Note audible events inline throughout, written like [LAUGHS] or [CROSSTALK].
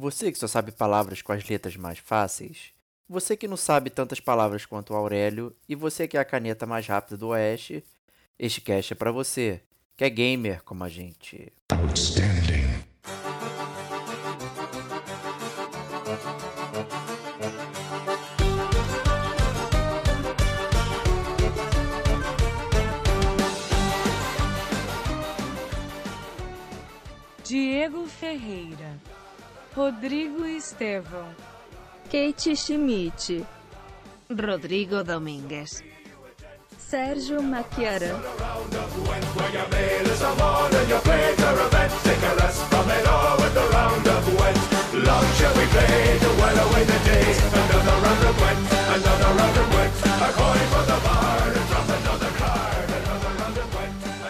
Você que só sabe palavras com as letras mais fáceis. Você que não sabe tantas palavras quanto o Aurélio. E você que é a caneta mais rápida do Oeste. Este cast é pra você, que é gamer como a gente. Outstanding. Diego Ferreira, Rodrigo Estevão, Kate Schmidt, Rodrigo Domingues, Sérgio Maquiaran,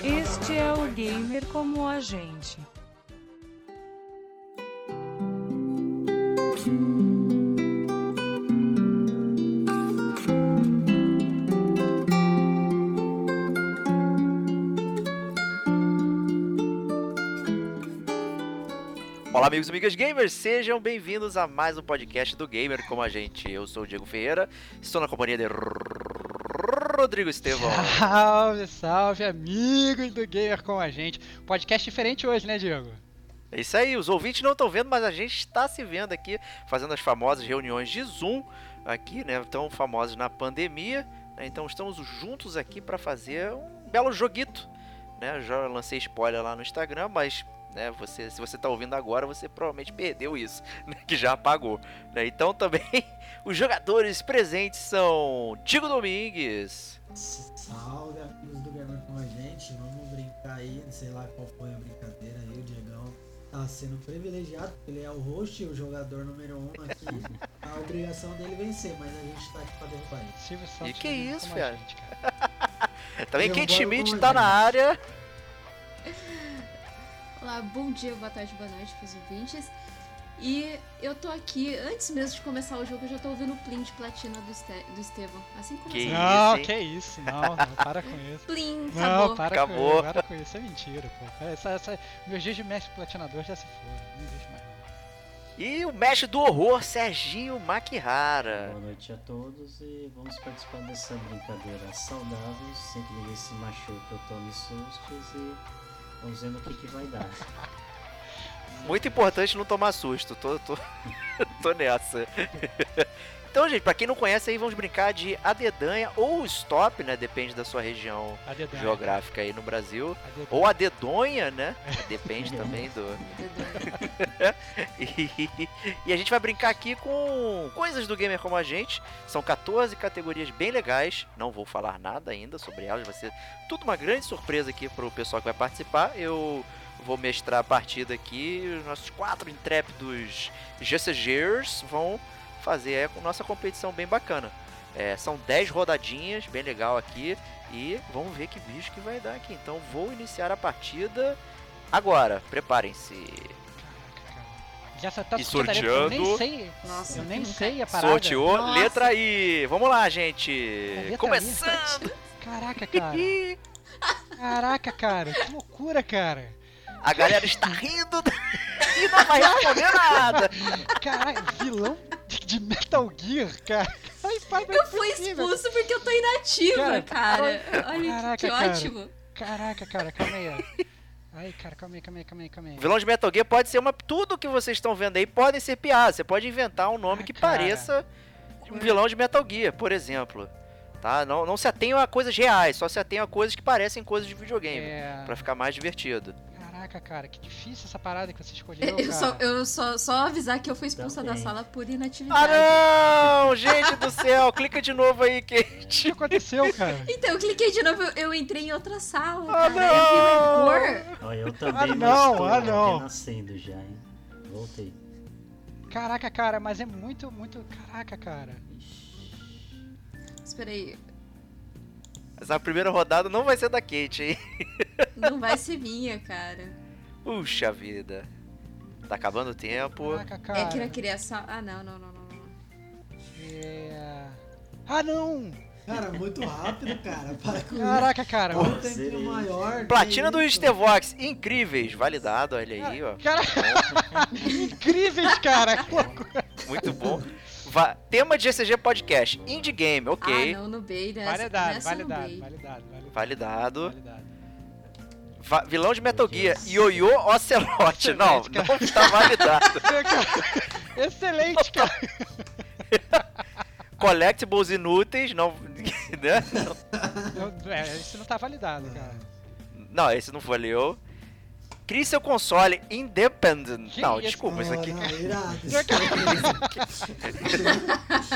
este é o Gamer como a gente. Olá, amigos e amigas gamers, sejam bem-vindos a mais um podcast do Gamer como a gente. Eu sou o Diego Ferreira, estou na companhia de Rodrigo Estevão. Salve, salve, amigos do Gamer com a gente. Podcast diferente hoje, né, Diego? É isso aí, os ouvintes não estão vendo, mas a gente está se vendo aqui, fazendo as famosas reuniões de Zoom aqui, né? Tão famosas na pandemia. né, Então estamos juntos aqui para fazer um belo joguito. Né? Já lancei spoiler lá no Instagram, mas né, você, se você está ouvindo agora, você provavelmente perdeu isso, [LAUGHS] né, que já apagou. né? Então também [LAUGHS] os jogadores presentes são Diego Domingues, Salve, amigos do Gamer com a gente. Vamos brincar aí, sei lá qual foi a brincadeira tá sendo privilegiado, porque ele é o host e o jogador número um aqui. [LAUGHS] a obrigação dele é vencer, mas a gente tá aqui pra derrubar ele. Silvio Santos. que Gamer isso, cara? gente, cara. [LAUGHS] também Kate Schmidt está na área. Olá, bom dia, boa tarde, boa noite pros ouvintes. E eu tô aqui, antes mesmo de começar o jogo, eu já tô ouvindo o Plim de platina do, Este do Estevão. Assim como Que Não, hein? que isso, não, não, para com isso. Plim, Não, acabou. para Acabou. com isso, para com isso, é mentira, pô. Essa, essa, meus dias de mestre platinador já se foram, não existe mais. não. E o mestre do horror, Serginho Makihara. Boa noite a todos e vamos participar dessa brincadeira saudável, sem que ninguém se machuque ou tome sustos e vamos ver no que, que vai dar. [LAUGHS] Muito importante não tomar susto, tô, tô, [LAUGHS] tô nessa. Então, gente, pra quem não conhece aí, vamos brincar de adedanha ou stop, né? Depende da sua região A dedonha, geográfica aí no Brasil. a dedonha. Ou a dedonha, né? Depende [LAUGHS] também do. [LAUGHS] E, e a gente vai brincar aqui com coisas do gamer como a gente. São 14 categorias bem legais. Não vou falar nada ainda sobre elas. Vai ser tudo uma grande surpresa aqui pro pessoal que vai participar. Eu vou mestrar a partida aqui. Os nossos quatro intrépidos GCGers vão fazer a nossa competição bem bacana. É, são 10 rodadinhas, bem legal aqui. E vamos ver que bicho que vai dar aqui. Então vou iniciar a partida agora. Preparem-se. Caraca, cara. Já só tá E sorteando Eu nem sei, Nossa, eu nem sei a parada. Sorteou Nossa. letra I. Vamos lá, gente. Começando. Caraca, cara. [LAUGHS] Caraca, cara. Que loucura, cara. A galera está rindo [LAUGHS] e não vai responder nada. Caralho, vilão de, de Metal Gear, cara. Ai, pai, não Eu fui possível. expulso porque eu tô inativa, cara. Olha Caraca, que cara. ótimo. Caraca, cara, calma aí. ó. Ai, cara, calma aí, calma aí, calma aí, calma aí. Vilão de Metal Gear pode ser uma. Tudo que vocês estão vendo aí podem ser piadas. Você pode inventar um nome Ah, que cara. pareça um vilão de Metal Gear, por exemplo. Tá? Não, não se atenham a coisas reais, só se atenham a coisas que parecem coisas de videogame. É... Pra ficar mais divertido. Caraca, cara, que difícil essa parada que você escolheu, [LAUGHS] Eu só, eu só, só avisar que eu fui expulsa da Também. sala por inatividade. Ah não! Gente do céu, clica de novo aí, O que Kate. aconteceu, cara? Então, eu cliquei de novo, eu, eu entrei em outra sala, Ah, cara. Eu vi não! cor. Olha, eu também Ah, não, estou ah, não. renascendo já, hein? Voltei. Caraca, cara, mas é muito, muito. Caraca, cara. Espera aí, Essa primeira rodada não vai ser da Kate, hein? [LAUGHS] não vai ser minha, cara. Puxa vida. Tá acabando o tempo. Caraca, cara. É que na criação... Ah, não, não, não, não. não. É... Ah, não! Cara, muito rápido, cara. [LAUGHS] Para com Caraca, cara. isso. Um tempinho maior. Platina do? Stevox, incríveis, validado, olha aí, ó. Cara, [LAUGHS] incríveis, cara. Muito bom. Va- tema de GCG Podcast. Indie Game, ok. Ah, não, no Bay, né? Validado, Nessa no validado, validado, validado. Validado. validado. Va- vilão de Metal Gear. Ioiô Ocelote. Não, Excelente, não tá validado. [LAUGHS] Excelente, cara. [LAUGHS] Collectibles inúteis. Não, [LAUGHS] né? Não, é, isso não tá validado, cara. não, esse não valeu. Crie seu console independent. Que não, isso? desculpa, isso aqui.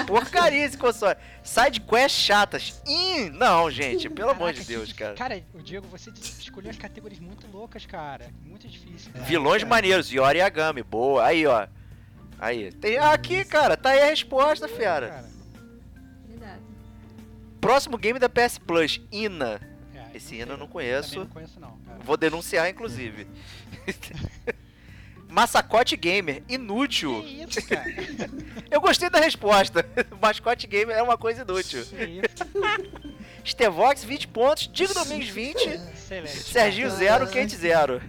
Porcaria [LAUGHS] [LAUGHS] esse console. Side quest chatas. Ih, não, gente, pelo amor de Caraca, Deus, que- cara. Cara, o Diego, você escolheu as categorias muito loucas, cara. Muito difícil. cara. Vilões maneiros, Yori Yagami, boa. Aí, ó. Aí. Tem aqui, cara, tá aí a resposta, fera. Cara, Verdade. Próximo game da PS Plus, Ina. Esse hino eu não conheço. não conheço, não. Vou denunciar, inclusive. [LAUGHS] Massacote Gamer, inútil. Que isso, cara? [LAUGHS] Eu gostei da resposta. [LAUGHS] Mascote Gamer é uma coisa inútil. Que isso? Stevox, 20 pontos. Digo Domingos, 20. Excelente. Serginho, 0. Kate, 0.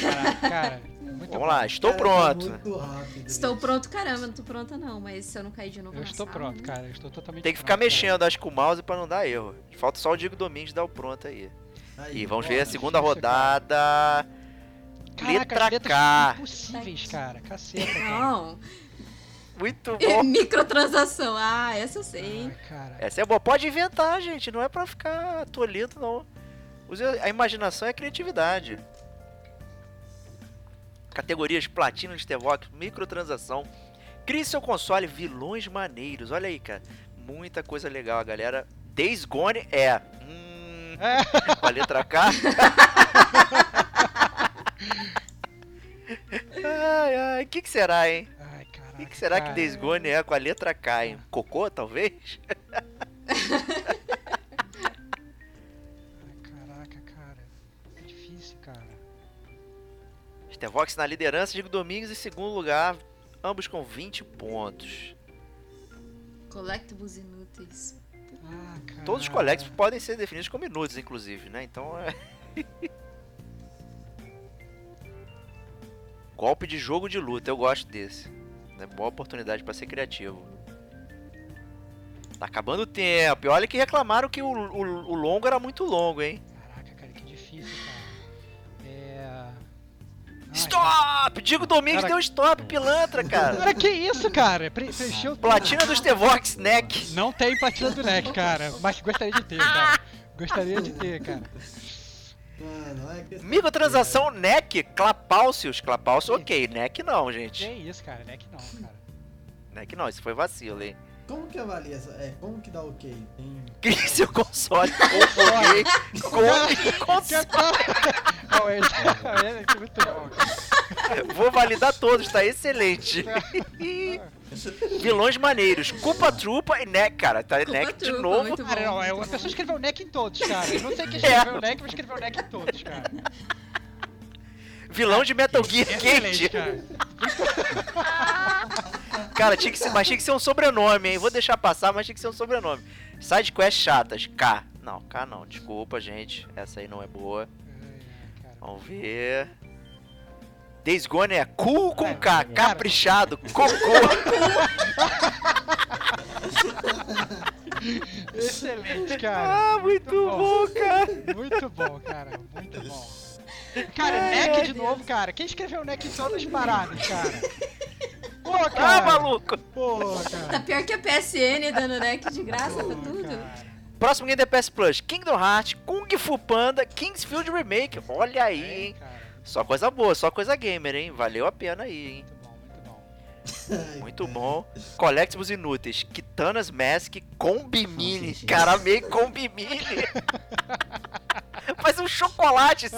Caraca, cara. Muito Vamos lá, estou Cara, tá pronto. Muito rápido. Estou pronto, caramba, não tô pronta não, mas se eu não cair de novo Eu na estou sala, pronto, né? cara. Eu estou totalmente Tem que ficar pronto, cara. mexendo, acho que com o mouse pra não dar erro. Falta só o Digo Domingos dar o pronto aí. Aí, E vamos ver a segunda rodada. Caraca, Letra K. impossíveis, cara. Caceta, cara. Não, Muito é [LAUGHS] bom. microtransação. Ah, essa eu sei, cara. Essa é boa. Pode inventar, gente. Não é pra ficar tolido, não. Use a imaginação e a criatividade. Categorias Platina, Stevox, microtransação. Crie seu console, vilões maneiros. Olha aí, cara. Muita coisa legal, a galera. Days Gone é. Hum, É. com a letra K. ai, ai. O que, que será, hein? O que, que será que. Days Gone é com a letra K, hein? Cocô, talvez? [LAUGHS] Stevox na liderança, Diego Domingos em segundo lugar, ambos com 20 pontos. Collectibles inúteis. Ah. Todos os colegas podem ser definidos como minutos, inclusive, né? Então é. [LAUGHS] Golpe de jogo de luta, eu gosto desse. É boa oportunidade pra ser criativo. Tá acabando o tempo. E olha que reclamaram que o, o, o longo era muito longo, hein? Caraca, cara, que difícil, Stop! Diego Domingos Cara- deu stop, pilantra, [LAUGHS] cara. Cara, que isso, cara? Pre preencheu Platina do Stevox, neck. Não tem platina do NEC, cara. Mas gostaria de ter, cara. Gostaria de ter, cara. Mano, olha que Microtransação neck, Clapalcios. Clapalcios, ok. Neck não, Que gente. isso, cara. NEC não, cara. Neck não, isso foi vacilo, hein? Como que avalia essa? É, como que dá ok? Tem. Crie seu console [LAUGHS] com ok. Com console. Não, é, é muito bom. Vou validar todos, tá excelente. [LAUGHS] Vilões maneiros. Culpa Trupa e Neck, cara. Tá Culpa Neck de novo. Cara, não, é, a pessoa escreveu NEC em todos, cara. Eu não sei quem [LAUGHS] É. escreveu NEC, mas escreveu NEC em todos, cara. Vilão de Metal Gear Excelente, Kate. cara. Cara, tinha que ser, mas tinha que ser um sobrenome, hein? Vou deixar passar, mas tinha que ser um sobrenome. Side quest chatas. K. Não, K não. Desculpa, gente. Essa aí não é boa. Ai. Vamos ver. Days Gone é cool com É, K, cara. caprichado, [LAUGHS] cocô. Excelente, cara. ah, muito bom, cara. Muito bom, cara. Muito bom. [LAUGHS] Cara, NEC de novo, cara. Quem escreveu NEC em todas as paradas, cara? Pô, Ah, cara. maluco. Pô, Tá cara. pior que a PSN dando deck de graça pra Pô, tudo. cara. Próximo game da PS Plus: Kingdom Hearts, Kung Fu Panda, Kingsfield Remake. Olha aí, É, hein? cara. Só coisa boa, só coisa gamer, hein? Valeu a pena aí, hein? Muito bom, muito bom. Ai, [LAUGHS] Muito cara. bom. Collectibles inúteis: Kitanas Mask, Combi Mini. [LAUGHS] Cara, meio Combi Mini. [LAUGHS] Faz um chocolate esse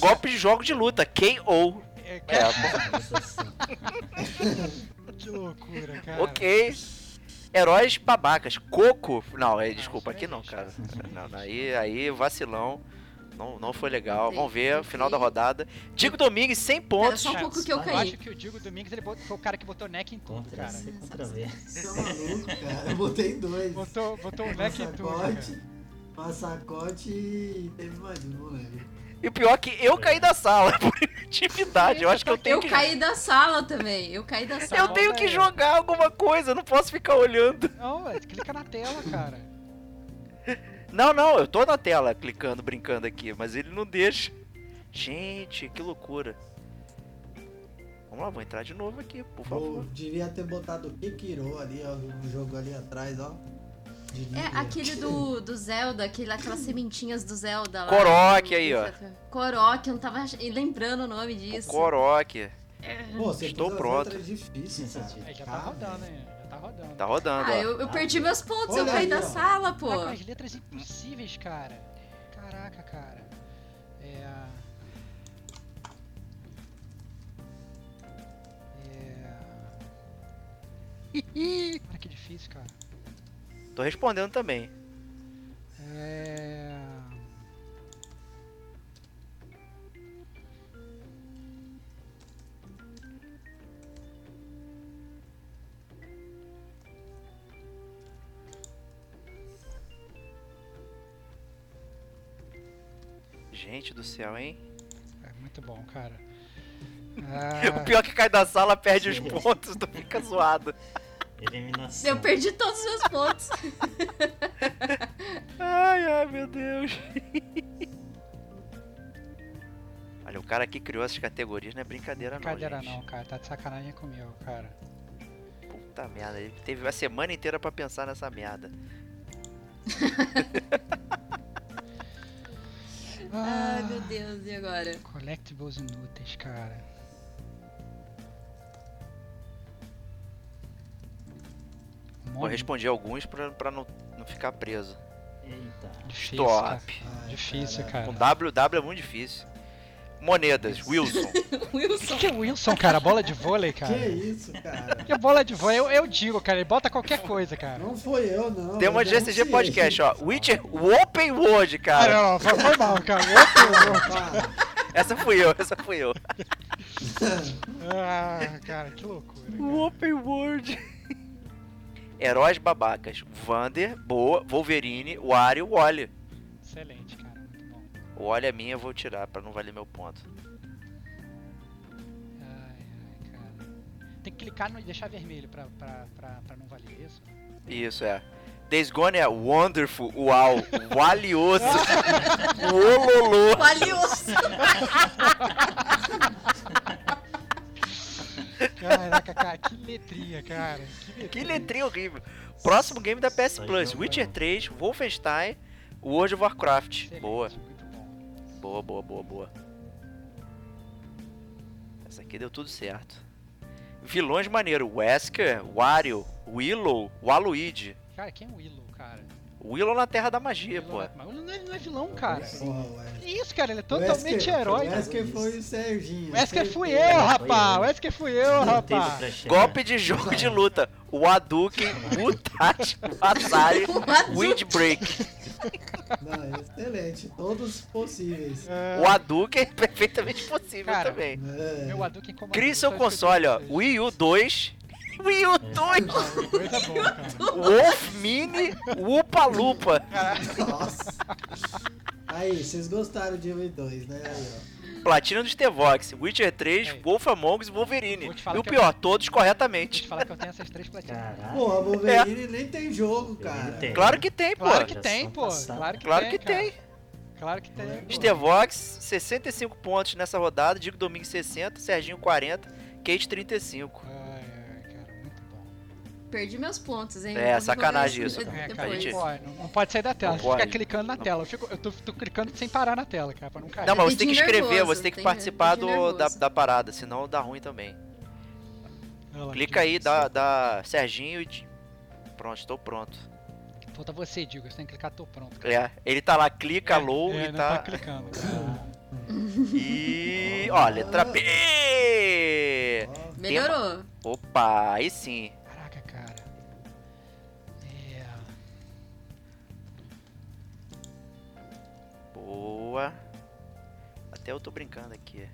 Golpe de jogo de luta, KO. É, É, cara, assim. [LAUGHS] que loucura, cara. ok. Heróis babacas. Coco. Não, é, desculpa, isso aqui não, cara. [LAUGHS] Não, não, aí, aí vacilão. Não, não foi legal. Vamos ver, Ok. final da rodada. Diego Domingues, 100 Era pontos. só um pouco que eu Eu caí. acho que o Diego Domingos ele foi o cara que botou NEC em tudo, Contra cara. C, contra V. Tá maluco, cara? Eu botei dois. Botou, botou o NEC em tudo, massacote e teve mais um, lembro. E o pior é que eu caí da sala [LAUGHS] por intimidade. Eu acho que eu tenho Eu que. caí da sala também. Eu caí da sala. Eu tenho que jogar alguma coisa, eu não posso ficar olhando. Não, velho, clica na tela, cara. Não, não, eu tô na tela clicando, brincando aqui, mas ele não deixa. Gente, que loucura. Vamos lá, vou entrar de novo aqui, por Eu favor. devia ter botado o Kikiro ali, ó, no jogo ali atrás, ó. É aquele do, do Zelda, aquele, aquelas sementinhas do Zelda lá. Korok aí, ó. Korok, eu não tava lembrando o nome disso. Korok. Pô, você Estou pronto. letras difíceis, cara. É, já tá rodando, hein? Já tá rodando. Tá rodando, Ah, ó. eu, eu perdi meus pontos, eu caí aí, da ó. sala, pô. Tá com as letras impossíveis, cara. Caraca, cara. É. É. [LAUGHS] Cara, que difícil, cara. Tô respondendo também. É. Gente do céu, hein? É muito bom, cara. [LAUGHS] O Ah, pior é que cai da sala, perde os pontos, [LAUGHS] tu fica zoado. Eliminação. Eu perdi todos os meus pontos. [LAUGHS] Ai, ai, meu Deus. [LAUGHS] Olha, o cara que criou essas categorias não é brincadeira, brincadeira não, gente. não, cara. Tá de sacanagem comigo, cara. Puta merda, ele teve a semana inteira pra pensar nessa merda. [LAUGHS] Ai, meu Deus, e agora? Collectibles inúteis, cara. Vou Money responder alguns pra, pra não, não ficar preso. Eita. Difícil, Stop. cara. Ai, Difícil, cara. cara. Com W, W é muito difícil. Monedas, Wilson. O [LAUGHS] Wilson. que, que é Wilson, cara? Bola de vôlei, cara? Que isso, cara? Que bola de vôlei? Eu, eu digo, cara. Ele bota qualquer coisa, cara. Não foi eu, não. Tem uma GCG. Podcast, ó. Witcher Open World, Ah, cara. não, não, foi, foi mal, cara. Outro. Opa, [LAUGHS] Essa fui eu, essa fui eu. [LAUGHS] Ah, cara, que loucura. cara. Open World. Heróis babacas. Vander, Boa, Wolverine, Wario, Wally. Excelente, cara. Muito bom. O Wally é minha, eu vou tirar pra não valer meu ponto. Ai, ai, cara. Tem que clicar e deixar vermelho pra, pra, pra, pra não valer isso. Isso, é. Days Gone é Wonderful, Uau, [LAUGHS] Valioso, [LAUGHS] Ololô. Valioso. [LAUGHS] Caraca, cara, que letrinha, cara. Que letrinha. Que letrinha horrível. Próximo game da PS Plus, Witcher não. 3, Wolfenstein, World of Warcraft. Excelente, Boa, Muito bom. boa, boa, boa, boa. Essa aqui deu tudo certo. Vilões maneiro, Wesker, Wario, Willow, Waluigi. Cara, quem é Willow, cara? Willow na Terra da Magia, pô. é- Mas o Willow não é, não é vilão, cara. porra. Que isso, cara? Ele é O totalmente Wesker- herói. O. Wesker foi o Serginho. O Wesker fui eu, rapaz. O Wesker fui eu, rapaz. Golpe de jogo de luta. O Hadouken, o Tachi, o Atari, [LAUGHS] o Windbreak. Não, excelente. Todos possíveis. É, O Hadouken é perfeitamente possível Cara, também. É. Meu Hadouken comandante. Crie seu console, ó. Wii U 2, Wii U 2, vocês. Coisa boa, cara. Wolf Mini, Upa Lupa. Nossa. Aí, vocês gostaram de e dois, né? Aí, ó. Platina do Stevox, Witcher 3, Aí. Wolf Among Us e Wolverine. Vou E o pior, todos eu corretamente. te falar que eu tenho essas três platinas. Porra, Wolverine nem tem jogo, cara. tem. Claro que tem, pô. Claro que tem, pô. Claro que Claro tem. que cara. tem. Claro que tem. pô. Stevox, 65 pontos nessa rodada. Digo Domingues 60, Serginho 40, Kate 35. Perdi meus pontos, hein? É, sacanagem isso. É, cara, gente- não pode, não, não pode sair da tela. Não Você fica pode. clicando na tela. Eu, fico, eu tô, tô clicando sem parar na tela, cara, pra não cair. Não, mas você tem que escrever, nervoso, você tem que tem participar do, da, da parada, senão dá ruim também. Lá, Clica aí, dá, dá Serginho e. Pronto, estou pronto. Falta você, Digo. Você tem que clicar, tô pronto. cara. É, ele tá lá, clica, É, low é, e não tá. clicando. E. Ó, letra B! Melhorou. Opa, aí sim. Boa. Até eu tô brincando aqui.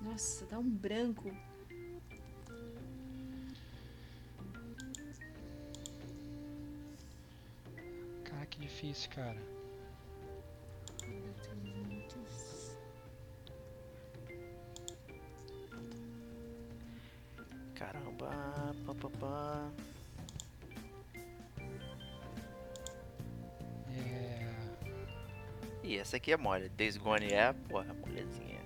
Nossa, dá um branco. difícil, cara. Caramba. Pá, pá, pá. Ih, essa aqui é mole. Days Gone é, porra, molezinha.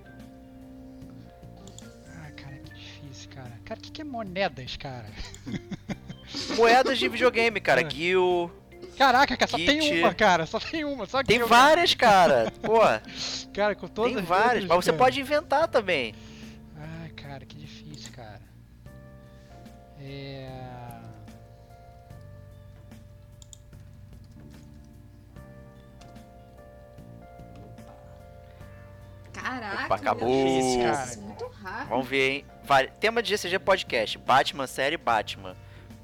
Ah, cara, que difícil, cara. Cara, o que, que é moedas, cara? [LAUGHS] Moedas de videogame, cara. É. Gil. Caraca, cara, só tem Kit. uma, cara. Só tem uma. Só Tem várias, cara. Pô, [LAUGHS] Cara, com todas tem as várias. Mas você cara. pode inventar também. Ai, cara, que difícil, cara. É. Caraca, Opa, acabou. Deus, Cara. isso é muito rápido. Vamos ver, hein? Vale. Tema de GCG Podcast. Batman, série Batman.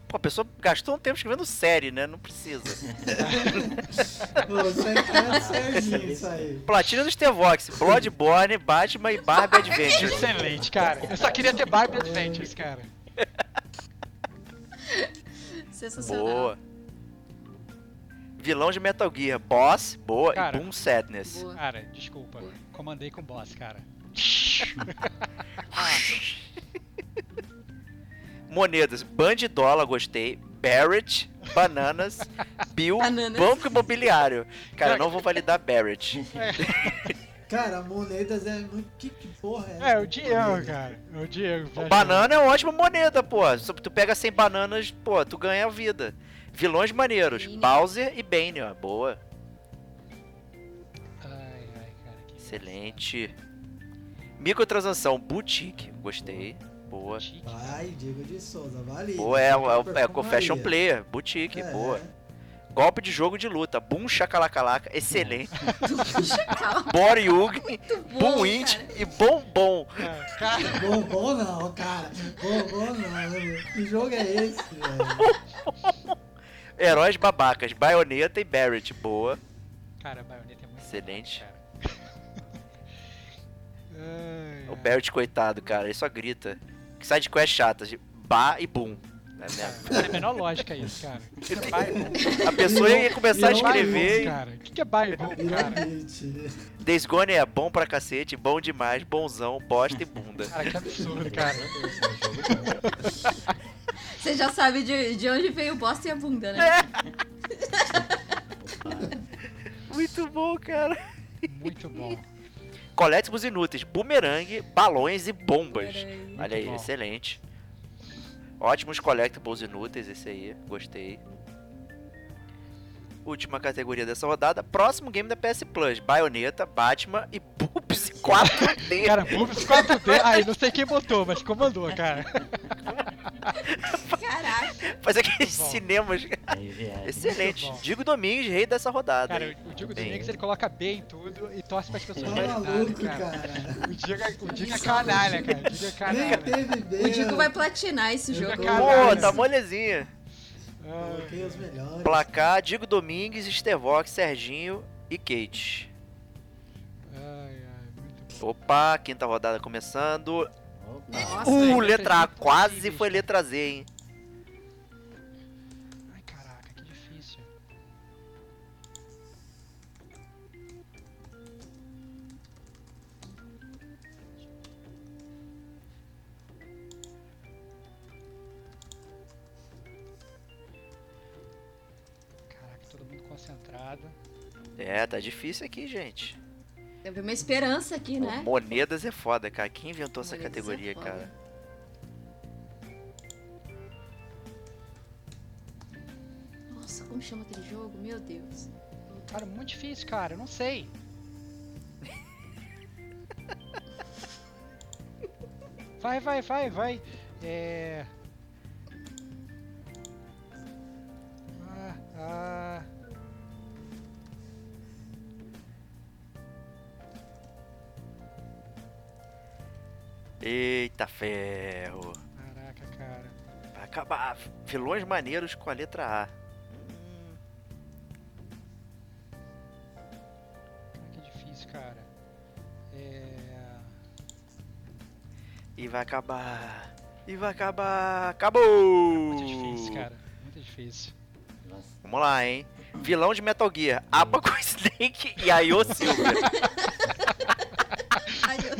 Pô, a pessoa gastou um tempo escrevendo série, né? Não precisa. [LAUGHS] Isso aí. Platina do Stevox, Bloodborne, Batman e Barbie [LAUGHS] Adventure. Excelente, cara. Eu só queria ter Barbie Adventures, cara. [LAUGHS] Sensacional. Boa. Vilão de Metal Gear, Boss, boa. Cara. E Boom Sadness. Boa. Cara, desculpa. Comandei com boss, cara. Monedas, Bandidola, gostei. Barrett, Bananas, [LAUGHS] Bill, Bananas. Banco Imobiliário. Cara, eu não vou validar Barrett. Cara, monedas é muito. Que, que porra é essa? É, o Diego, cara. O Diego. viajou. Banana é uma ótima moneda, pô. Tu pega 100 bananas, pô, tu ganha a vida. Vilões maneiros, Bane. Bowser e Bane, ó. Boa. Excelente. Microtransação, Boutique, gostei. Boa. Vai, Diego de Souza, vale. Boa, é, o- é, é Confession Player, Boutique, É. boa. Golpe de jogo de luta, Boom Shakalakalaca, excelente. [LAUGHS] Boryug, bom, Boom Int e Bombom. É, cara, Bombom não, cara. Bombom não. Que jogo é esse, velho? Heróis babacas, Bayonetta e Barrett, boa. cara, baioneta é muito Excelente. bom, cara. Ai, O. Barrett, coitado, cara, ele só grita. Side quest chatas, de Ba e Boom. É mesmo. Não tem a menor lógica isso, cara. Que é? A pessoa ia começar a um escrever. O que que é bom, cara? Days Gone é bom pra cacete, bom demais, bonzão, bosta e bunda. Cara, que absurdo, cara. [LAUGHS] Você já sabe de, de onde veio o bosta e a bunda, É. né? [LAUGHS] Muito bom, cara. Muito bom. Collectibles inúteis, bumerangue, balões e bombas. Peraí. Olha aí, bom. excelente. Ótimos collectibles inúteis, esse aí, gostei. Última categoria dessa rodada, próximo game da PS Plus, Bayonetta, Batman e Boobs 4D. Cara, Boobs 4D. Ai, não sei quem botou, mas comandou, cara. [LAUGHS] Caraca. [LAUGHS] Faz aqueles Bom. cinemas. Aí [LAUGHS] viagem. Excelente. Digo Domingues, rei dessa rodada. Cara, hein? o Diego Bem. Domingues ele coloca B em tudo e torce para as pessoas validarem, maluco, cara. cara. O Diego, é- o Diego é canalha, cara. O Diego é Nem canalha. O Dico vai platinar esse Eu jogo. Pô, Caralho. tá molezinha. Coloquei os melhores. Placar, Digo Domingues, Estevox, Serginho e Kate. Ai, ai, muito bom. Opa, quinta rodada começando. Nossa, Uh, eu letra A, quase foi letra Z, hein? Ai, caraca, que difícil. Caraca, todo mundo concentrado. É, tá difícil aqui, gente. Teve uma esperança aqui, né? Monedas é foda, cara. Quem inventou essa Monedas é categoria, foda. cara? Nossa, como chama aquele jogo? Meu Deus. Cara, muito difícil, cara, eu não sei. [LAUGHS] Vai, vai, vai, vai. É. Eita ferro. Caraca, cara. Vai acabar. Vilões maneiros com a letra A. Hum, Que difícil, cara. É. E vai acabar. E vai acabar. Acabou! Muito difícil, cara. Muito difícil. Nossa, Vamos lá, hein? Vilão de Metal Gear, Abaco [LAUGHS] Snake e Ayo Silver. Ai, eu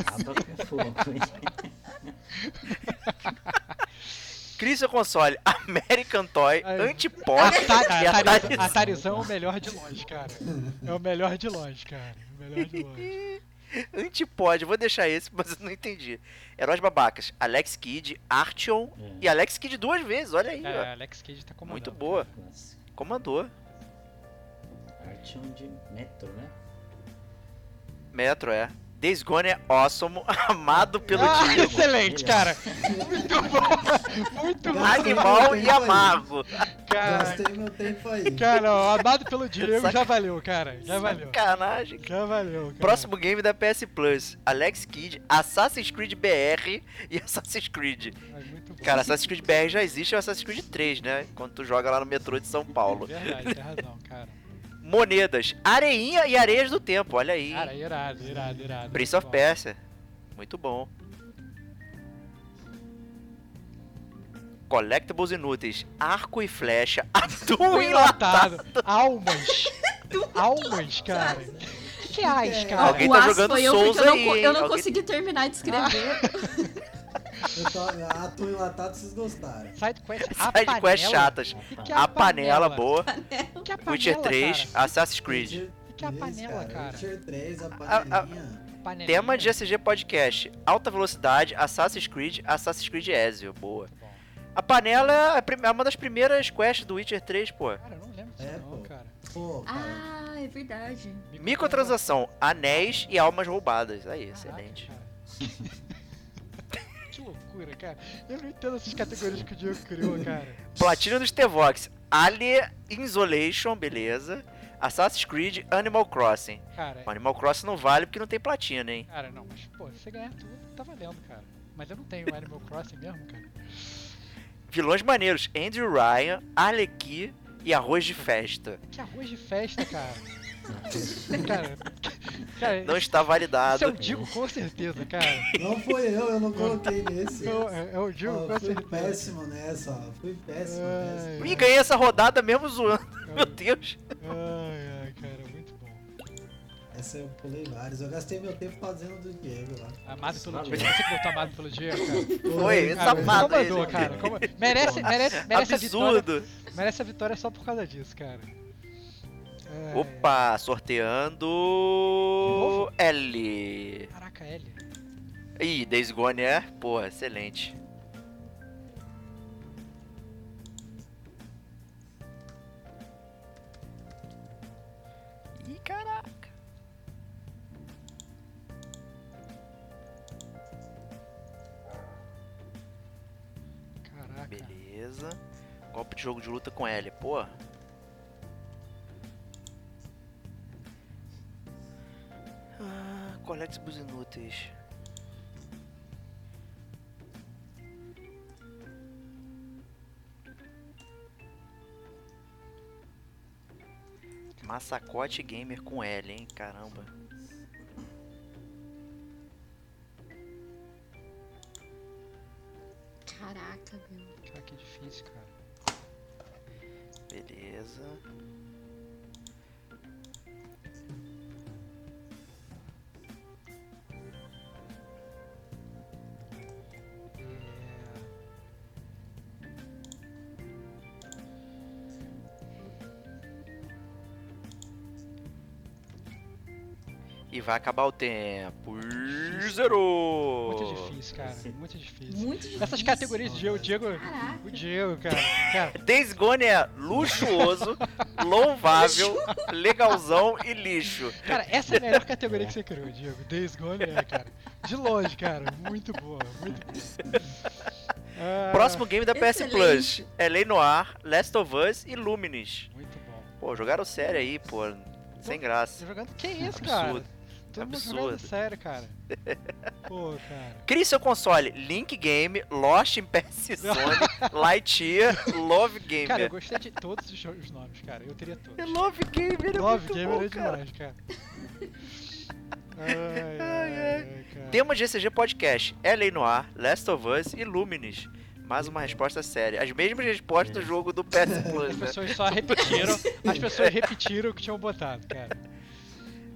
Seu console, [LAUGHS] American Toy, Ai. Antipod Atari, e Atari, Atari. Atarizão é o melhor de longe, cara. É o melhor de longe, cara. O melhor de longe. [LAUGHS] Antipod, vou deixar esse, mas eu não entendi. Heróis babacas, Alex Kidd, Artion É. e Alex Kidd duas vezes, olha aí, É, ó. Alex Cage tá comandando. Muito boa. Comandou. Artyom de Metro, né? Metro, é. Days Gone é awesome, [LAUGHS] amado pelo Ah, Diego. excelente, cara. Muito bom. Muito bom. Animal e amargo. Cara, Gastei meu tempo aí. cara, ó, amado pelo Diego Saca- já valeu, cara. Já valeu. Sacanagem. Já valeu, cara. Próximo game da PS Plus, Alex Kidd, Assassin's Creed BR e [LAUGHS] Assassin's Creed. Mas muito bom. Cara, Assassin's Creed BR já existe, é o Assassin's Creed 3, né? Quando tu joga lá no metrô de São Paulo. Verdade, tem razão, cara. Monedas, areinha e areias do tempo, olha aí. Cara, irado, irado, irado. Prince muito of bom. Persia. Muito bom. Collectibles inúteis, arco e flecha, [LAUGHS] atum enlatado. Enlatado. Almas. [LAUGHS] Almas, cara. O que, é Ais, cara? Alguém o tá As jogando foi eu Souls eu não, aí, eu não Alguém- consegui terminar de escrever. Eu [LAUGHS] tô, atum enlatado vocês gostaram. Side quest, a Side panela. quest chatas. Que, que é A panela, panela? boa. O que é a panela, Witcher 3, cara? Assassin's Creed. Witcher O que é a 3, panela, cara? Witcher 3, a A- a- panelinha. Panelinha. Tema de SG Podcast, alta velocidade, Assassin's Creed, Assassin's Creed Ezio, boa. Bom. A panela é a é uma das primeiras quests do Witcher 3, pô. Cara, eu não lembro disso É, não, pô. cara. Pô, cara. ah, é verdade. Microtransação, anéis e almas roubadas. Aí, Caraca, excelente. [LAUGHS] loucura, cara. Eu não entendo essas categorias que o Diego criou, cara. [LAUGHS] Platina dos T-Vox, Alien Isolation, beleza. Assassin's Creed, Animal Crossing. Cara, Animal Crossing não vale porque não tem platina, hein? cara, não, mas, pô, se você ganhar tudo, tá valendo, cara. Mas eu não tenho Animal Crossing mesmo, cara. Vilões maneiros, Andrew Ryan, Arlequim e Arroz de Festa. Que arroz de festa, cara. Cara, cara, Não está isso é validado. o Digo com certeza, cara. Não foi eu, eu não coloquei nesse. Eu- É, é o Digo Ó, com fui certeza. péssimo nessa, ó. Fui péssimo Ai, nessa. E ganhei essa rodada mesmo zoando. [LAUGHS] Meu Deus. Ai, ai, cara, muito bom. Essa eu pulei vários. Eu gastei meu tempo fazendo do Diego lá. Amado pelo. Diego. Você botou amado pelo Diego, cara. Foi, esse Cara, safado comandou, aí. cara. Como- Merece, merece, merece a vitória. Absurdo. Merece a vitória só por causa disso, cara. Ai, Opa, sorteando. L. Caraca, L. Ih, Days Gone é? Porra, excelente. Ih, caraca. Caraca. Beleza. Golpe de jogo de luta com L, pô. Ah, Collectibles inúteis. Massacote Gamer com L, hein? Caramba. Caraca, meu. Cara, que difícil, cara. Beleza. E vai acabar o tempo. Zero! Muito difícil, cara. Muito difícil. Muito difícil. Essas categorias de Diego, o Diego. Caraca. O Diego, cara. Cara, [LAUGHS] Days Gone é luxuoso, [LAUGHS] louvável, legalzão e lixo. cara, essa é a melhor categoria que você criou, Diego. Days Gone é, cara. De longe, cara. Muito boa, muito boa. Ah, Próximo game da PS. Plus é Lei Noir, Last of Us e Luminis. Muito bom. Pô, jogaram sério aí, pô. Sem graça. jogando. Que isso, cara? Absurdo. Mundo Absurdo. sério, cara. [LAUGHS] Pô, cara. Crie seu console Link Game, Lost in PS [LAUGHS] Zone, Lightyear, Love Cara, eu Gamer. gostei de todos os, os nomes, cara. Eu teria todos. Love Gamer é Love muito Gamer bom, é demais, cara. [LAUGHS] Ai, ai, ai, cara. Tema de ECG Podcast é Lei Noir, Last of Us e Luminis. Mais uma resposta séria. As mesmas respostas do jogo do PS Plus, As né? pessoas só repetiram, as pessoas repetiram o que tinham botado, cara.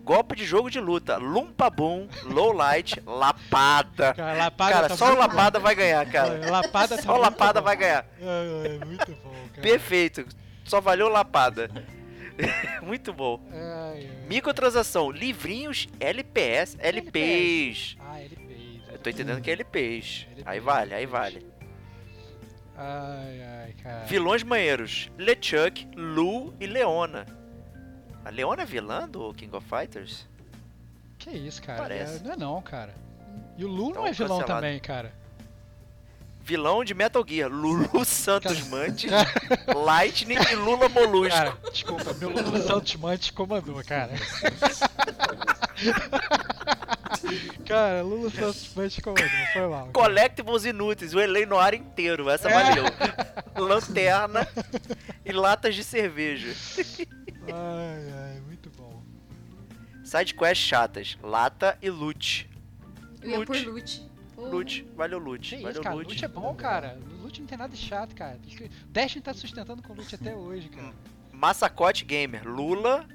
Golpe de jogo de luta. Lumpa Boom, Low Light, Lapada. Cara, lapada Cara, tá só o Lapada vai ganhar, cara. bom. Lapada tá Só o Lapada bom. vai ganhar. É, é muito bom, cara. Perfeito. Só valeu Lapada. [LAUGHS] Muito bom. Ai, ai. Microtransação. Livrinhos LPS. LPs. Ah, LPs. Eu tô entendendo que é LPs. Aí vale, aí vale. Ai, ai, cara. Vilões banheiros. LeChuck, Lu e Leona. A Leona é vilã do King of Fighters? Que isso, cara? Parece. É, não é não, cara. E o Lu Então, não é vilão cancelado. também, cara. Vilão de Metal Gear. Lulu [LAUGHS] Santos Mantis, [LAUGHS] Lightning e Lula Molusco. Cara, desculpa, meu Lulu [LAUGHS] Santos Mantes comandou, cara. cara, Lulu Santos Mantes comandou, foi mal. cara. Collectibles inúteis, o Elei no ar inteiro, essa valeu. Lanterna e latas de cerveja. Ai, ai, muito bom. Sidequests chatas, lata e loot. Eu ia por Loot. loot. Valeu loot, Que isso, valeu cara, loot. loot é bom, cara. Loot não tem nada de chato, cara. Destiny tá sustentando com loot até hoje, cara. Massacote Gamer, Lula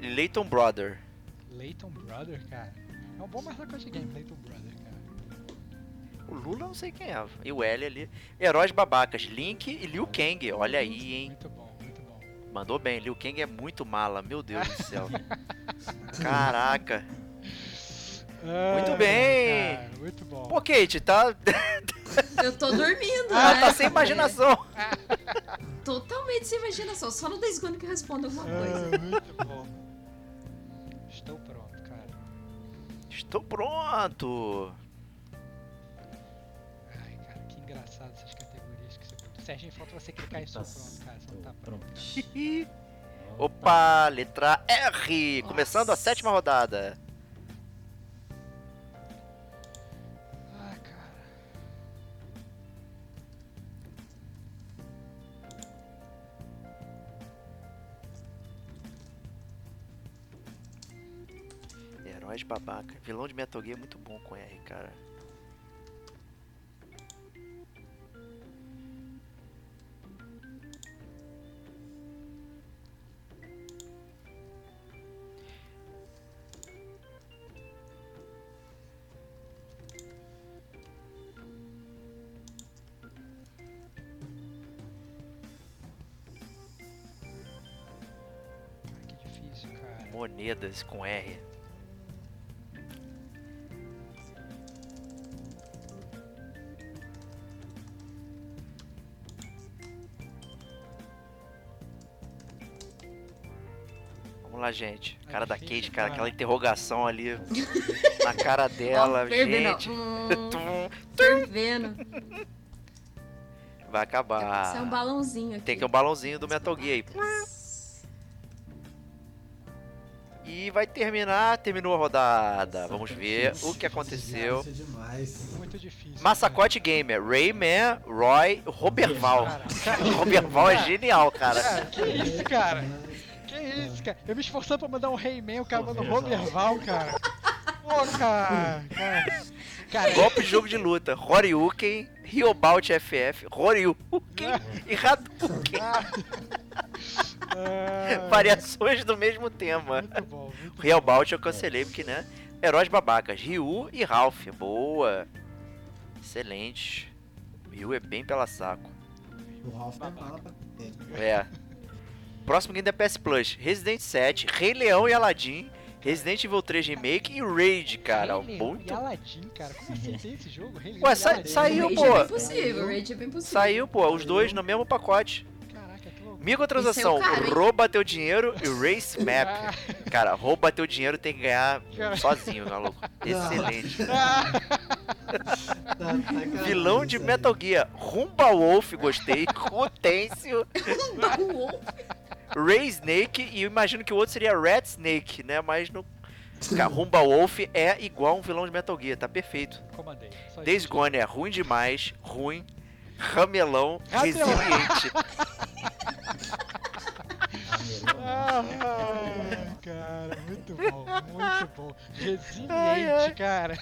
e Leighton Brother. Leighton Brother, cara. É um bom mascote de game, Leighton Brother, cara. O Lula eu não sei quem é. E o L ali. Heróis babacas, Link e Liu Kang. Olha aí, hein. Muito bom. Mandou bem. Liu Kang é muito mala, meu Deus do céu. [LAUGHS] Caraca. Muito Ai, bem. cara, muito bom. Pô, Kate, tá, [LAUGHS] Eu tô dormindo, ah, né? tá sem imaginação. É, [LAUGHS] totalmente sem imaginação. Só no Days Gone que eu respondo alguma coisa. Ah, muito bom. Estou pronto, cara. Estou pronto. Serginho, falta você clicar em pronto, cara. Você não tá pronto. [LAUGHS] Opa, letra R. Começando a Nossa. sétima rodada. Ah, cara. Heróis babaca. Vilão de Metal Gear é muito bom com R, cara. Com R. Vamos lá, gente. Cara da Kate, cara, cara. aquela interrogação ali [LAUGHS] na cara dela, gente. Hum, fervendo. Vai acabar. Isso é um balãozinho aqui. Tem que ter um balãozinho do Metal Gear E vai terminar, terminou a rodada. Vamos ver o que aconteceu. É demais. Muito difícil. Massacote Gamer, Rayman, Roy, Roberval. Cara, Roberval é genial, cara. cara, que isso, cara? Que isso, cara? Eu me esforçando pra mandar um Rayman, o cara manda um Roberval, cara. Pô, cara. Cara, cara Golpe de jogo de luta, Horyuken, Ryobout FF, Horyuken e Hadouken. Ah, Variações do mesmo tema. Muito bom, muito bom. Ryobout eu cancelei porque, né? Heróis babacas, Ryu e Ralph. Boa. Excelente. Ryu é bem pela saco. O Ralph é mala pra ter. É. Próximo game da PS Plus: Resident 7, Rei Leão e Aladdin, Resident Evil 3 Remake e Raid, cara. Rei Leão Muito. E Aladdin, cara. Como assim tem esse jogo? Rei Leão Ué, sa- saiu, pô. é bem possível, Rage é bem possível. Saiu, pô, os dois no mesmo pacote. Microtransação, é cara, rouba teu dinheiro e Race Map. Ah, Cara, rouba teu dinheiro tem que ganhar Cara. sozinho, maluco. Excelente. ah, Tá, tá cagado Vilão de. Metal Gear, Rumba Wolf, gostei. [LAUGHS] Rutêncio, Ray Snake e eu imagino que o outro seria Rat Snake, né? Mas no. Cara, Rumba Wolf é igual um vilão de Metal Gear, tá perfeito. comandei. Days. Gone é ruim demais, ruim, ramelão, Ramelão. resiliente. [LAUGHS] Ah, cara, muito bom, muito bom. Ai, ai. Resiliente, cara.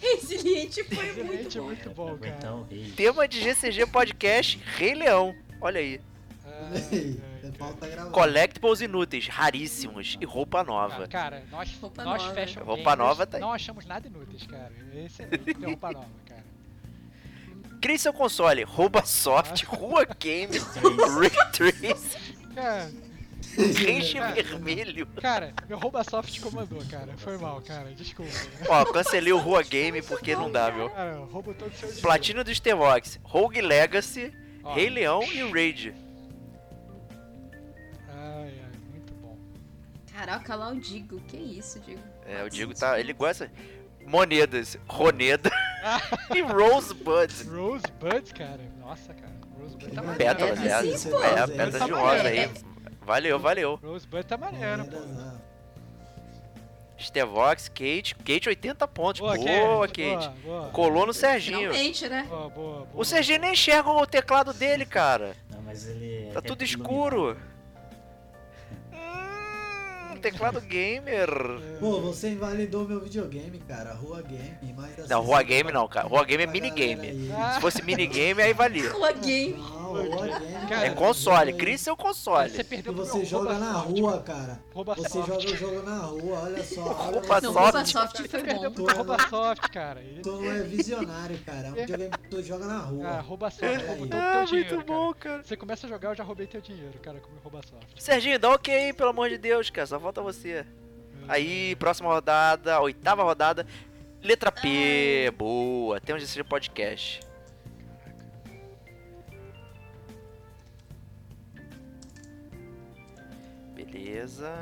Resiliente foi muito Resiliente é bom. muito bom, Aguentar cara. Tema de GCG Podcast, Rei Leão. Olha aí. Ah, ai, falta gravar. Collectibles inúteis, raríssimos e roupa Ah, nova. cara, nós, Roupa nós nova. fashion Roupa nova tá aí. não achamos nada inúteis, cara. Excelente ter roupa nova, cara. Crie seu console, rouba soft, [LAUGHS] rua game, ray trace, Cara, range Ah. vermelho. cara, meu rouba soft comandou, cara. Foi mal, cara. Desculpa. Ó, cancelei o Rua Game porque não dá, viu? Cara, roubo todo o seu dinheiro. Platina do Stevox, Rogue Legacy, Ó, Rei Leão e Raid. Ai, ai, muito bom. Caraca, lá o Digo. Que isso, Digo? É, o Diego tá. Ele gosta. Monedas, Roneda [LAUGHS] e Rosebud. Rosebud, cara. Nossa, cara. Rosebud tá maneiro. Pétalas, É, é. sim, pô. É, Tá pétalas de maneiro. rosa aí. Valeu, valeu. Rosebud tá maneiro, pô. Stevox, Kate. Kate 80 pontos. Boa, Boa, Kate. Kate. Boa, boa. Colou no Serginho. Finalmente, né? Boa, boa, boa. O Serginho nem enxerga o teclado dele, cara. Não, mas ele. Tá é tudo iluminado. escuro. Teclado gamer. Pô, você invalidou meu videogame, cara. Rua Game, mais Não, Rua Game não, cara. Rua Game é minigame. Se fosse minigame, aí valia. Rua Game. É console, crie seu console. Você perdeu pro você joga na rua, cara. Você joga o jogo na rua, olha só. Olha Rouba você. Não, soft. Rouba Soft Você foi perdeu bom. pro rouba soft, cara. Ele- Tu não é visionário, cara. É um que tu joga na Ah, rua. rouba soft, Olha roubou todo o Ah, teu muito dinheiro, bom, cara. Você começa a jogar, eu já roubei teu dinheiro, cara, com o meu rouba soft. Serginho, dá ok aí, pelo amor de Deus, cara. Só falta você. Aí, próxima rodada, oitava rodada. Letra P. Boa. Temos esse podcast. Beleza.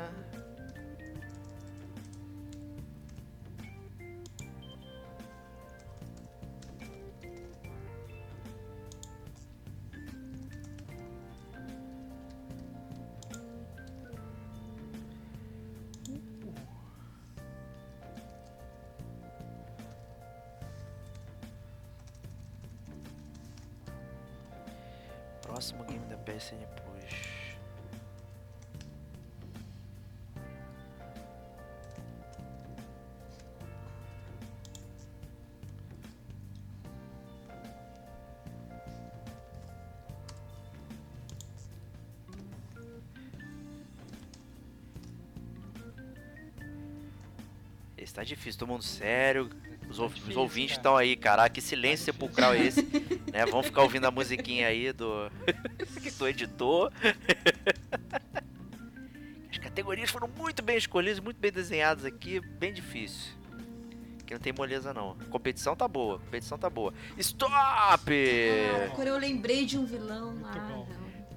Próximo game da PSN tá difícil, todo mundo sério. Os, os difícil, ouvintes cara. estão aí, caraca, que silêncio Tá sepulcral é esse? [LAUGHS] né? Vamos ficar ouvindo a musiquinha aí do, [LAUGHS] do editor. [LAUGHS] As categorias foram muito bem escolhidas, muito bem desenhadas aqui, bem difícil. Aqui não tem moleza não. Competição tá boa, competição tá boa. Stop! Ah, agora eu lembrei de um vilão. Ah,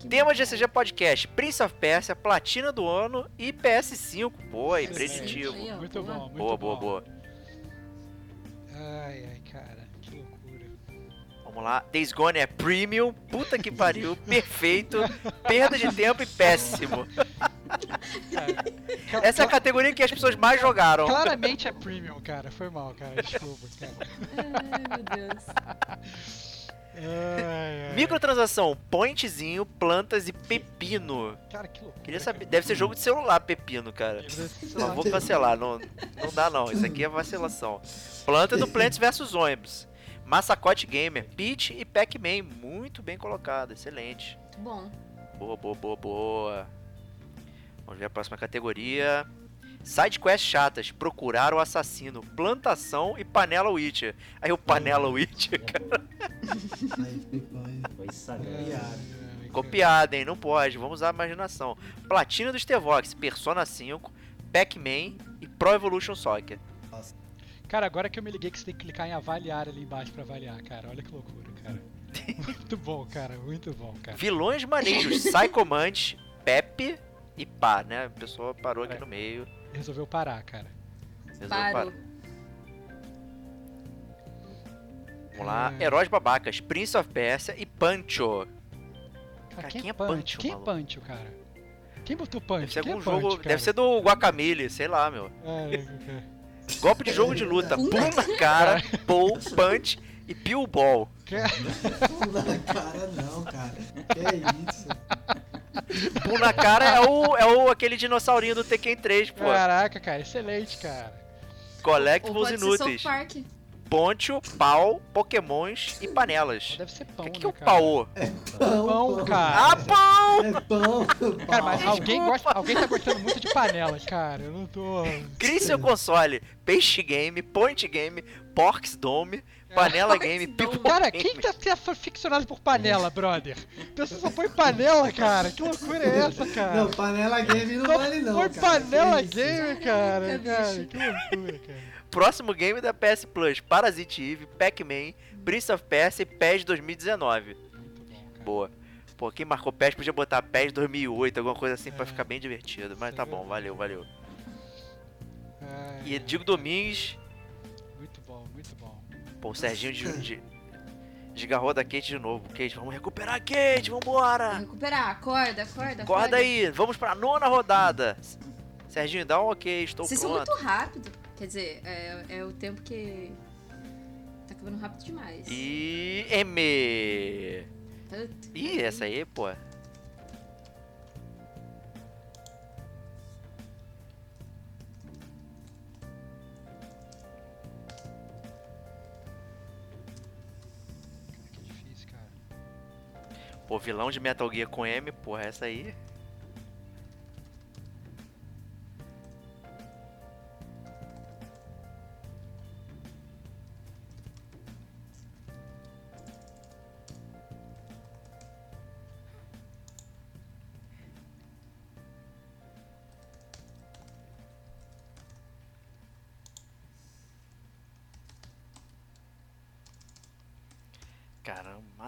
bom. não. Que Tema bom. de GCG Podcast, Prince of Persia, Platina do Ano e PS5. Pô, é preditivo. Muito boa. bom, muito Boa, bom. boa, boa. Ai, ai, cara, que loucura. Vamos lá. Days Gone é premium, puta que pariu, [LAUGHS] perfeito, perda de tempo e péssimo. Cara, Essa é a categoria que as pessoas mais jogaram. Claramente é premium, cara. Foi mal, cara. Desculpa, cara. Ai, meu Deus. [LAUGHS] Ai, ai. Microtransação, pointzinho, plantas e pepino. Cara, que loucura. Queria saber, deve ser jogo de celular, pepino, cara. Mas vou cancelar, não, não dá não, isso aqui é vacilação. Planta do Plants [LAUGHS] vs Zombies. Massacote Gamer, Peach e Pac-Man, muito bem colocado, excelente. Muito bom. Boa, boa, boa, boa. Vamos ver a próxima categoria. Side quest chatas, procurar o assassino, plantação e panela Witcher. Aí o panela Witcher, [LAUGHS] cara. Foi sagrado. Copiado. copiado, hein? Não pode, vamos usar a imaginação. Platina do Stevox, Persona 5, Pac-Man e Pro Evolution Soccer. Cara, agora que eu me liguei que você tem que clicar em avaliar ali embaixo pra avaliar, cara. Olha que loucura, cara. [LAUGHS] muito bom, cara. Muito bom, cara. Vilões maneiros, Psychomante, Pepe e pá, né? A pessoa parou aqui no meio. Resolveu parar, cara. resolveu Parou. parar. Vamos lá. Heróis babacas, Prince of Persia e Pancho. Cara, quem, quem é é Punch? Pancho, Quem é? Punch, cara? Quem botou Punch? Deve ser algum é Punch, jogo. cara? Deve ser do Guacamole, sei lá, meu. É, é, Golpe de jogo de luta. Pum na cara, pull, punch e pill ball. Na cara não, cara. Que isso? [LAUGHS] Pum na cara é o, é o aquele dinossaurinho do Tekken 3, é. pô. Caraca, cara. Excelente, cara. Collectibles inúteis. Poncho, pau, pokémons e panelas. Deve ser pão, O que, que né, é o pau? Pão, Pão, cara. Ah, pão! É pão. Cara, mas alguém, gosta, alguém tá gostando muito de panelas, cara. Eu não tô. Crie seu console. Peixe Game, Point Game, Porks Dome, Panela Game. Pipo Cara, Game. quem tá sendo ficcionado por panela, brother? Você só põe panela, cara. Que loucura é essa, cara? Não, panela game não Só vale não, põe cara. panela game, cara. Cara, que loucura, cara. Próximo game da PS Plus, Parasite Eve, Pac-Man, Prince of Persia e PES 2019. Muito bom, cara. Boa. Pô, quem marcou PES podia botar PES 2008, alguma coisa assim pra É. ficar bem divertido. Mas tá é bom, verdade. valeu, valeu. Ai, E ai, Digo Domingues, pô, o Serginho de, de, desgarrou da Kate de novo. Kate, vamos recuperar a Kate, vambora! Recuperar, acorda, acorda, Acorda aí, vamos pra nona rodada. Serginho, dá um ok, estou Vocês são pronto. muito rápido. Quer dizer, é, é o tempo que. Tá acabando rápido demais. E M. Puta, Ih, essa aí, pô. Pô, vilão de Metal Gear com M, porra, essa aí.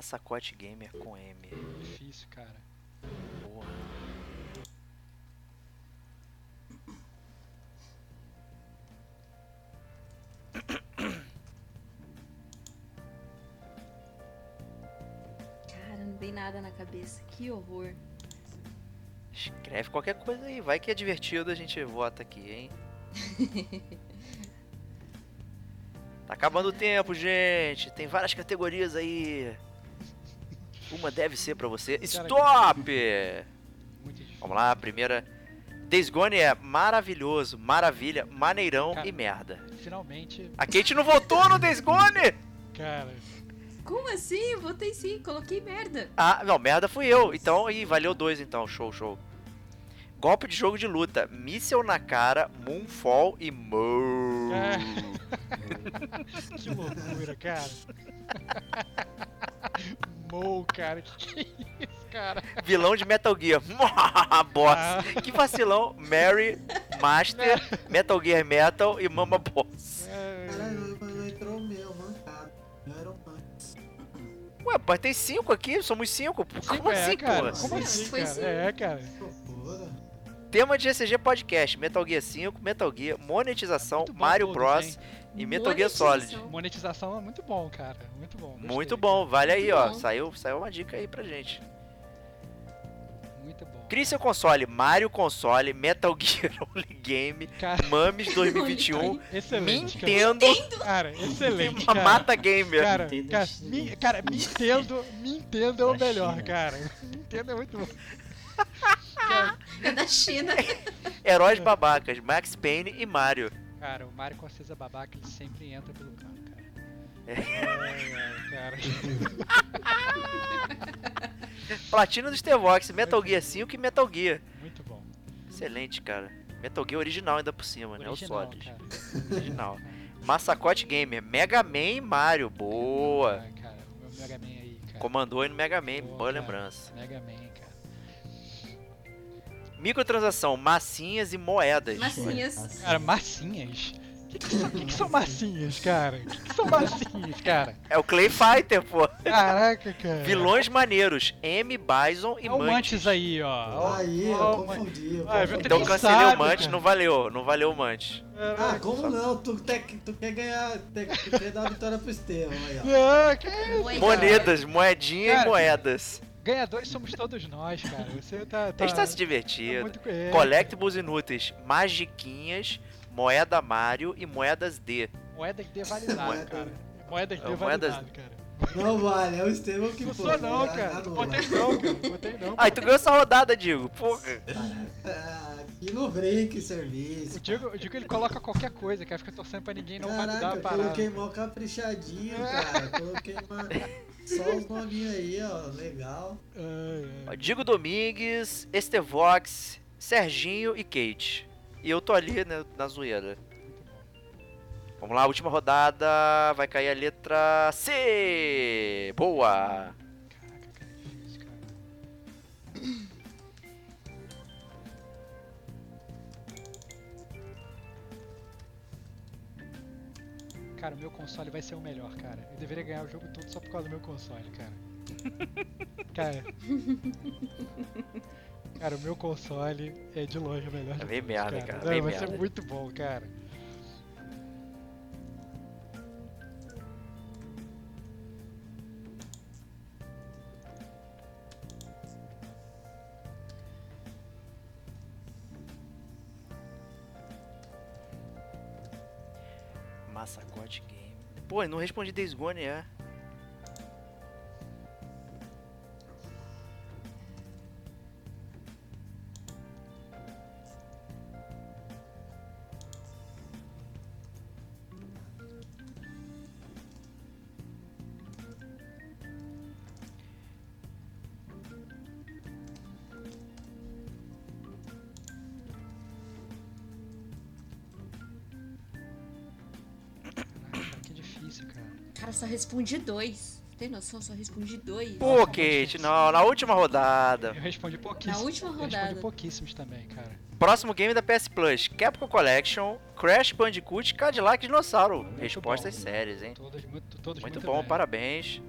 Massacote Gamer com M. Difícil, cara. Porra. Cara, não tem nada na cabeça. Que horror. Escreve qualquer coisa aí, vai que é divertido, a gente vota aqui, hein? [LAUGHS] tá acabando o tempo, gente. Tem várias categorias aí. Uma deve ser pra você. Stop! Vamos lá, a primeira. Days Gone é maravilhoso, maravilha, maneirão Cara. e merda. Finalmente, A Kate não votou no Days Gone! cara. Como assim? Eu votei sim, coloquei merda. Ah, não, merda fui eu. Então, e valeu dois então, show, show. Golpe de jogo de luta, míssel na cara, Moonfall e Mo. [LAUGHS] Que loucura, cara. [LAUGHS] Mou, cara. Que que é isso, cara? Vilão de Metal Gear, [LAUGHS] Boss. Ah. Que vacilão, Mary, Master, [LAUGHS] Metal Gear Metal e Mama Boss. É, Caralho, entrou o meu, mancado. Não era o. Ué, mas tem cinco aqui, somos cinco. Como cinco, é, assim, cara. pô? Como Sim, assim, foi cara? sim. É, cara. Tema de GCG Podcast, Metal Gear 5, Metal Gear, monetização, Mario todos, Bros hein? e Metal Gear Solid. Monetização. É muito bom, cara. Muito bom. gostei, Muito bom, vale aí, ó. Saiu, saiu uma dica aí pra gente. Muito bom. Crie seu console, Mario Console, Metal Gear [LAUGHS] Only Game, Cara, Mames 2021, [LAUGHS] excelente. Nintendo, Cara, excelente, cara. Mamata Gamer. Cara, Nintendo cara, é mi, cara, Nintendo, Nintendo é o melhor, cara. Nintendo é muito bom. [LAUGHS] É da China. [LAUGHS] Heróis babacas, Max Payne e Mario. cara, o Mario com a Cesa Babaca, ele sempre entra pelo canto, cara. É. Ai, [LAUGHS] cara. Platina do Stevox, Metal Gear 5 e Metal Gear. Muito bom. Excelente, cara. Metal Gear original ainda por cima, né? O Original, Solid. cara. Original. [LAUGHS] Massacote Gamer, Mega Man e Mario. Boa. Ai, cara, o meu Mega Man aí, cara. Comandou aí no Mega Man, Boa, boa lembrança. Mega Man. Microtransação, massinhas e moedas. Massinhas. Cara, massinhas? O que, que, são, que, que são massinhas, cara? O que, que são massinhas, cara? É o Clay Fighter, pô. Caraca, cara. Vilões maneiros, M, Bison e Olha o Mantis. Mantis aí, ó. Aí, Ó, eu confundi. Eu Ah, eu confundi. Então Nem cancelei sabe, o Mantis, cara. não valeu, não valeu o Mantis. Ah, como não? Tu, te- tu quer ganhar, te- tu quer dar a vitória pro Estevam aí, ó. Não, que isso? Moeda. Monedas, moedinha Cara, e moedas. Ganhadores somos todos nós, cara. Você tá. A [LAUGHS] tá, gente tá se tá divertindo. muito é, Collectibles inúteis, magiquinhas, moeda Mario e moedas D. Moeda vale nada, Moeda. cara. Moeda que É, moedas- nada, cara. Não vale, é o Estevão que Não pô, sou não, cara. dar Não no- botei não, cara. Não botei não. Ah, e tu ganhou essa rodada, Diego. Porra. Ah, No break O serviço. Diego, o Diego ele coloca qualquer coisa, cara. Fica torcendo pra ninguém não validar Caraca, a eu parada. coloquei mó caprichadinho, cara. Coloquei uma... só os nominhos aí, ó. Legal. Ai, ai. Ó, Diego Domingues, Estevox, Serginho e Kate. E eu tô ali né, na zoeira. Vamos lá, última rodada. Vai cair a letra C. Boa. Cara, o meu console vai ser o melhor, cara. Eu deveria ganhar o jogo todo só por causa do meu console, cara. [LAUGHS] Cara. Cara, o meu console é de longe o melhor. É bem merda, cara, Não, bem vai ser merda. muito bom, cara. Pô, não respondi Days Gone, é. Respondi dois. Tem noção? Só respondi dois. Pô, Kate, muito não, na última rodada. Eu respondi pouquíssimos. Na última Eu respondi rodada. pouquíssimos também, cara. Próximo game da PS Plus: Capcom Collection, Crash Bandicoot, Cadillac Dinossauro. Respostas bom. sérias, hein? Todos muito, todos Muito, muito, bom, bem. parabéns.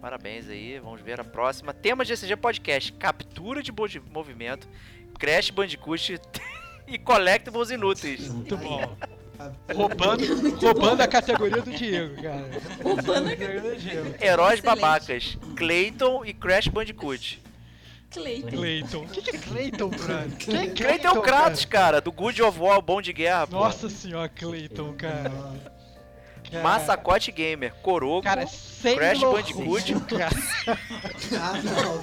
Parabéns aí, vamos ver a próxima. Tema de SG Podcast: Captura de movi- movimento, Crash Bandicoot [LAUGHS] e Collectibles inúteis. Muito bom. [LAUGHS] [LAUGHS] Roubando, roubando a categoria do Diego, cara. Roubando a categoria do Diego. Heróis Excelente. babacas: Clayton e Crash Bandicoot. Cleiton. Clayton. O que, que é Clayton? [LAUGHS] Quem é Clayton é o Kratos, cara, do Good of War, bom de guerra, pô. Nossa senhora, Clayton, cara. Cara, Massacote Gamer, Corogo, Cara, sem Crash Bandicoot. [LAUGHS] cara. Ah, não,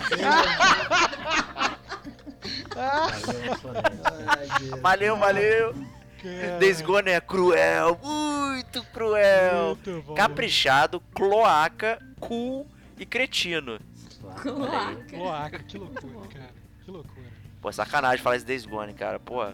Valeu, Deus. Valeu, valeu. Days Gone é cruel, muito cruel. Muito bom. Caprichado, cloaca, cool e cretino. Cloaca. Cloaca, que loucura, cara. Que loucura. Pô, sacanagem falar esse Days Gone, cara. Pô,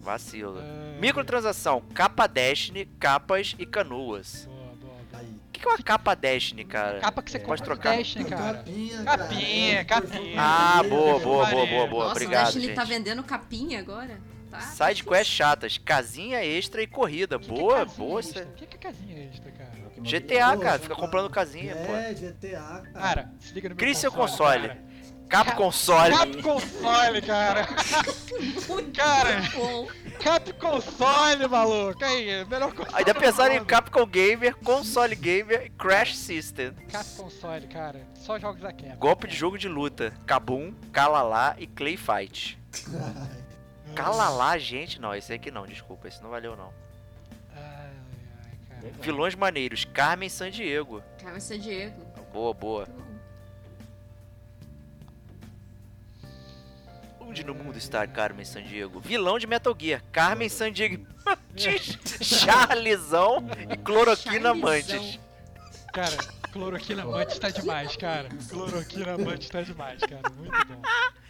vacilo. Ah, Microtransação, capa Destiny, capas e canoas. Boa, boa. O que que é uma capa Destiny, cara? Capa que você Pode compra trocar. Destiny, cara. Capinha, Capinha, capinha. Ah, boa, boa, boa, boa, boa. Nossa, Obrigado, o Destiny gente. tá vendendo capinha agora? Tá? Side quest chatas, casinha extra e corrida. Que que é boa, boa. extra? O que que é casinha extra, cara? GTA, Pô, cara, fica tá- comprando casinha, pô. É, GTA, cara. Cara, se liga no meu Crie seu console. console. Cap console. Cap console, cara. [LAUGHS] cara, Cap console, maluco. Aí, melhor console. Ainda pensaram em. Capcom Gamer, Console Gamer e Crash System. Cap console, cara. Só jogos da Capcom. Golpe de jogo de luta, Kabum, Kalalá e Clay Fight. [LAUGHS] Kalalá, gente, não, esse aqui não, desculpa, esse não valeu não. Ai, ai, cara. Vilões maneiros, Carmen Sandiego. Carmen San Diego. Boa, boa. Onde no mundo está Carmen Sandiego? Vilão de Metal Gear, Carmen Sandiego. [LAUGHS] Charlesão e Cloroquina. Mantis. Cara, cloroquina mantis tá demais, cara. Cloroquina mantis tá demais, cara. Muito bom. [LAUGHS]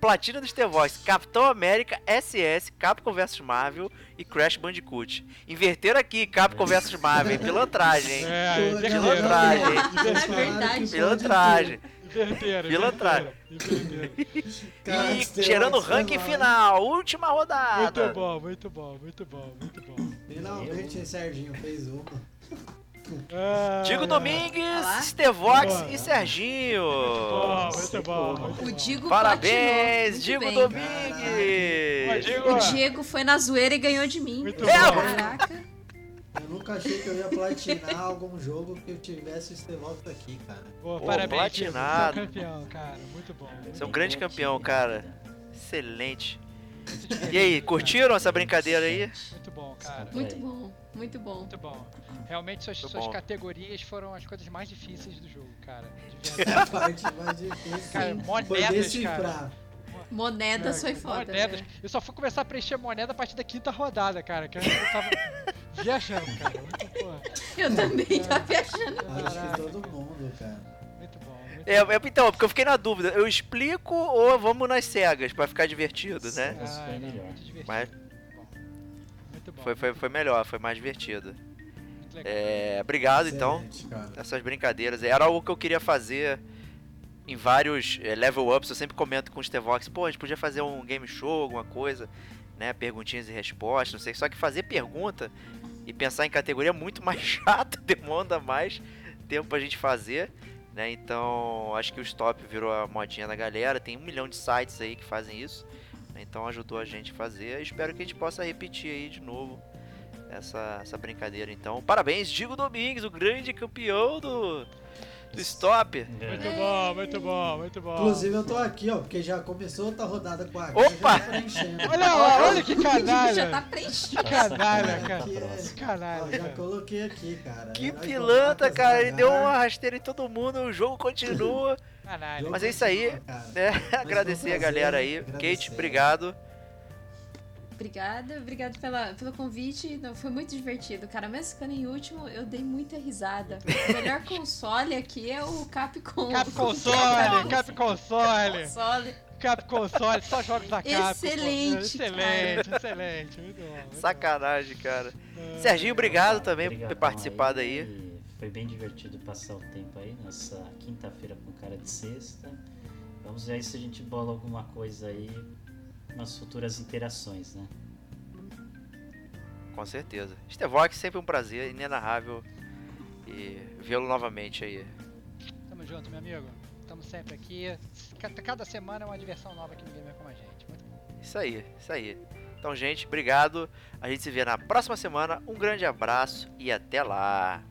Platina dos The Voice, Capitão América, SS, Capcom vs Marvel e Crash Bandicoot. Inverteram aqui Capcom vs Marvel, pilantragem, hein? É, aí, Pô, inverteram. pilantragem. É verdade. Pilantragem. Inverteram. Pilantragem. E gerando o ranking final, última rodada. Muito bom, muito bom, muito bom, muito bom. Finalmente, Serginho fez uma. Ai, Digo lá. Domingues, Stevox Boa. e Serginho. Bom, muito bom, muito O bom. Digo Parabéns. Digo bem. Domingues. Diego, O Diego foi na zoeira e ganhou de mim. Muito É, bom. Caraca. Eu nunca achei que eu ia platinar algum jogo que eu tivesse o Estevox aqui, cara. Boa, Pô, parabéns, Diego. Você é um platinado. campeão, cara. Muito bom. Você é um grande campeão, cara. Excelente. E aí, curtiram essa brincadeira aí? Muito muito bom, cara. Muito bom, muito bom. Muito bom. Realmente suas, suas bom. categorias foram as coisas mais difíceis do jogo, cara. De [LAUGHS] A verdade. parte mais difícil Cara, foi monedas, cara. foi foda. Monedas. né? Eu só fui começar a preencher moneda a partir da quinta rodada, cara. Que eu tava [LAUGHS] viajando, cara. Muito, porra, Eu também tava viajando. Acho que todo mundo, cara. muito bom. Muito É, é, então, porque eu fiquei na dúvida. Eu explico ou vamos nas cegas pra ficar divertido, né? Mas foi Ah, não, melhor. Muito divertido. Mas Muito bom. foi, foi, foi melhor, foi mais divertido. É, obrigado, então. Excelente, cara. essas brincadeiras. Era algo que eu queria fazer em vários eh, level ups. Eu sempre comento com o Stevox, pô, a gente podia fazer um game show, alguma coisa, né? Perguntinhas e respostas, não sei. Só que fazer pergunta e pensar em categoria é muito mais [LAUGHS] chato, demanda mais tempo pra gente fazer. Né? Então, acho que o Stop virou a modinha da galera. Tem um milhão de sites aí que fazem isso. né? Então ajudou a gente a fazer. Espero que a gente possa repetir aí de novo essa, essa brincadeira. Então, parabéns, Digo Domingues, o grande campeão do, do Stop. É. Muito bom, muito bom, muito bom. Inclusive eu tô aqui, ó, porque já começou outra rodada com a Opa! já preenchendo. Olha lá, olha que Já tá canalha. preenchido. Canalha, cara. Que Ó, canalha, já cara. coloquei aqui, cara. Que Conatas cara. Ele deu uma rasteira em todo mundo, o jogo continua. Canalha. Mas é isso aí, Cara. né? [LAUGHS] Agradecer a prazer, galera aí. agradecer. Kate, obrigado. Obrigada, obrigada pela, pelo convite. Não, foi muito divertido, cara. Mesmo ficando em último, eu dei muita risada. O melhor [LAUGHS] console aqui é o Capcom. Cap console, Cap console, console. Cap console, só jogos da Cap. Excelente, Excelente, excelente. Muito bom. muito Sacanagem, cara. bom. Serginho, obrigado também por ter participado aí. E Foi bem divertido passar o tempo aí nessa quinta-feira com cara de sexta. Vamos ver aí se a gente bola alguma coisa aí nas futuras interações, né? Com certeza. Stevox, sempre um prazer, inenarrável. E vê-lo novamente aí. Tamo junto, meu amigo. Tamo sempre aqui. Ca- Cada semana é uma diversão nova aqui no Gamer com a gente. Muito bom. Isso aí, isso aí. Então, gente, obrigado. A gente se vê na próxima semana. Um grande abraço e até lá.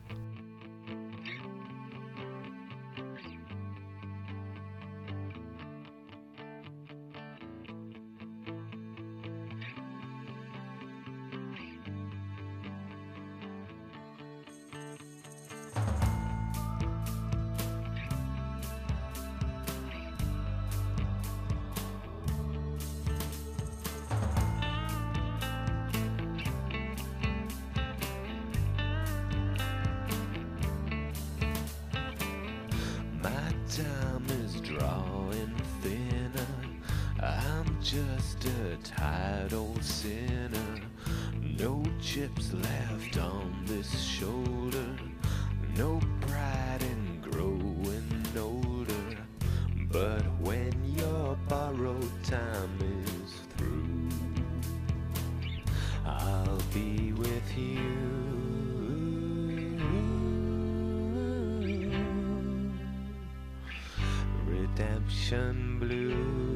redemption blue.